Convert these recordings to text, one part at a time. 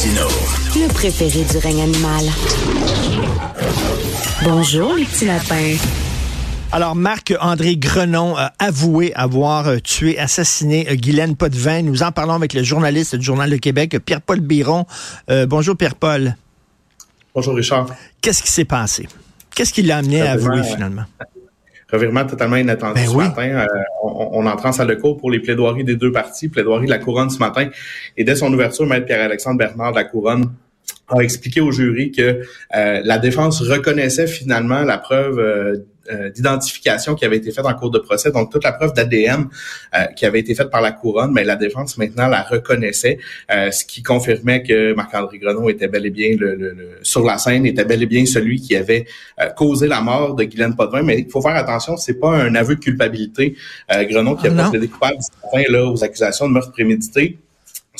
Martino. Le préféré du règne animal. Bonjour, les petits lapins. Alors, Marc-André Grenon a avoué avoir euh, tué, assassiné euh, Guylaine Potvin. Nous en parlons avec le journaliste du Journal de Québec, Pierre-Paul Biron. Euh, bonjour, Pierre-Paul. Bonjour, Richard. Qu'est-ce qui s'est passé? Qu'est-ce qui l'a amené à avouer, finalement? Revirement totalement inattendu Ben ce oui. matin. Euh, on, on entre en salle de cours pour les plaidoiries des deux parties, plaidoirie de la Couronne ce matin. Et dès son ouverture, Maître Pierre-Alexandre Bernard de la Couronne a expliqué au jury que euh, la défense reconnaissait finalement la preuve euh, euh, d'identification qui avait été faite en cours de procès, donc toute la preuve d'ADN euh, qui avait été faite par la couronne, mais la défense maintenant la reconnaissait, euh, ce qui confirmait que Marc-André Grenon était bel et bien le, le- le- sur la scène, était bel et bien celui qui avait euh, causé la mort de Guylaine Potvin. Mais il faut faire attention, c'est pas un aveu de culpabilité. Euh, Grenon qui a Ah, pas non. plaidé coupable ce matin, là aux accusations de meurtre prémédité.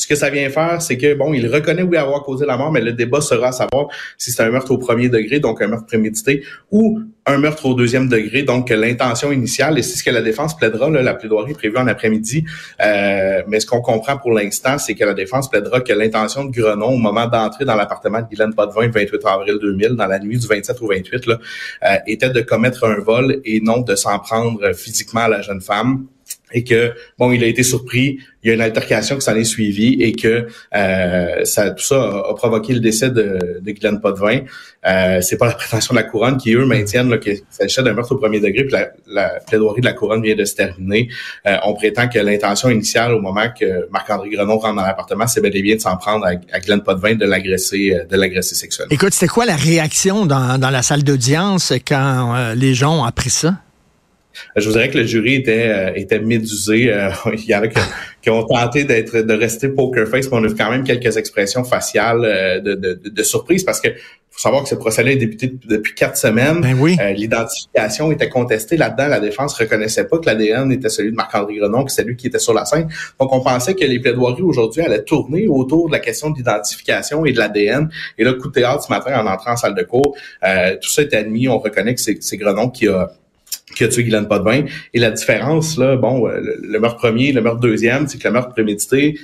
Ce que ça vient faire, c'est que bon, il reconnaît oui avoir causé la mort, mais le débat sera à savoir si c'est un meurtre au premier degré, donc un meurtre prémédité, ou un meurtre au deuxième degré, donc l'intention initiale, et c'est ce que la défense plaidera, la plaidoirie prévue en après-midi. Euh, mais ce qu'on comprend pour l'instant, c'est que la défense plaidera que l'intention de Grenon, au moment d'entrer dans l'appartement de Guylaine Potvin le 28 avril 2000, dans la nuit du 27 au 28, là, euh, était de commettre un vol et non de s'en prendre physiquement à la jeune femme et que bon, il a été surpris, il y a une altercation qui s'en est suivie et que euh, ça, tout ça a, provoqué le décès de, de Guylaine Potvin. Euh, c'est pas la prétention de la couronne qui eux maintiennent là, qu'il s'agissait d'un meurtre au premier degré, puis la, la plaidoirie de la couronne vient de se terminer. Euh, on prétend que l'intention initiale au moment que Marc-André Grenon rentre dans l'appartement, c'est bel et bien de s'en prendre à, Guylaine Potvin de l'agresser, euh, de l'agresser sexuellement. Écoute, c'était quoi la réaction dans, dans la salle d'audience quand euh, les gens ont appris ça? Je vous dirais que le jury était euh, était médusé. Euh, il y en a qui, qui ont tenté d'être de rester poker face, mais on a vu quand même quelques expressions faciales euh, de, de, de, surprise parce que faut savoir que ce procès-là est débuté depuis quatre semaines. Ben oui. Euh, L'identification était contestée là-dedans. La défense reconnaissait pas que l'ADN était celui de Marc-André Grenon, que c'est lui qui était sur la scène. Donc, on pensait que les plaidoiries aujourd'hui allaient tourner autour de la question de l'identification et de l'ADN. Et là, coup de théâtre ce matin en entrant en salle de cours, euh, tout ça est admis. On reconnaît que c'est Grenon qui a qui a tué Guylaine Potvin. Et la différence, là, bon, euh, le, le meurtre premier, le meurtre deuxième, c'est que le meurtre prémédité,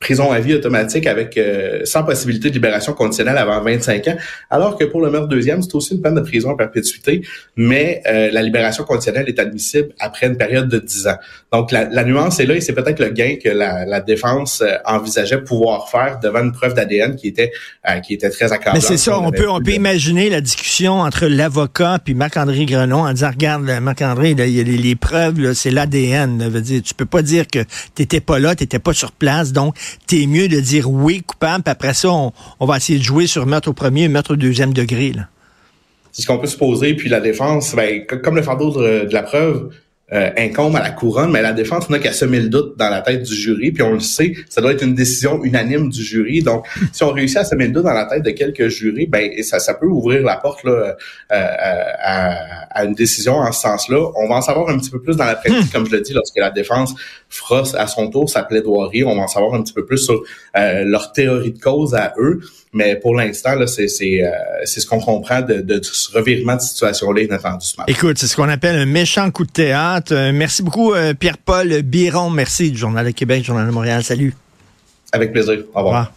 prison à vie automatique avec euh, sans possibilité de libération conditionnelle avant 25 ans, alors que pour le meurtre deuxième, c'est aussi une peine de prison à perpétuité, mais euh, la libération conditionnelle est admissible après une période de 10 ans. Donc la, la nuance est là et c'est peut-être le gain que la, la défense euh, envisageait pouvoir faire devant une preuve d'ADN qui était euh, qui était très accablante. Mais c'est ça, on peut, on peut imaginer la discussion entre l'avocat puis Marc-André Grenon en disant, regarde, là, Marc-André, il y a les, les preuves, c'est l'ADN. Veut dire, tu peux pas dire que t'étais pas là, t'étais pas sur place, donc t'es mieux de dire oui, coupable, puis après ça, on, va essayer de jouer sur meurtre au premier, meurtre au deuxième degré. Là. C'est ce qu'on peut se poser. Puis la défense, ben, co- comme le fardeau de, de la preuve euh, incombe à la couronne, mais la défense n'a qu'à semer le doute dans la tête du jury. Puis on le sait, ça doit être une décision unanime du jury. Donc, si on réussit à semer le doute dans la tête de quelques jurys, ben ça, ça peut ouvrir la porte là, euh, à, à une décision en ce sens-là. On va en savoir un petit peu plus dans la pratique, comme je le dis, lorsque la défense fera à son tour sa plaidoirie. On va en savoir un petit peu plus sur euh, leur théorie de cause à eux. Mais pour l'instant, là, c'est c'est euh, c'est ce qu'on comprend de, de ce revirement de situation-là inattendu ce matin. Écoute, c'est ce qu'on appelle un méchant coup de théâtre. Euh, merci beaucoup, euh, Pierre-Paul Biron. Merci du Journal de Québec, Journal de Montréal. Salut. Avec plaisir. Au revoir. Au revoir.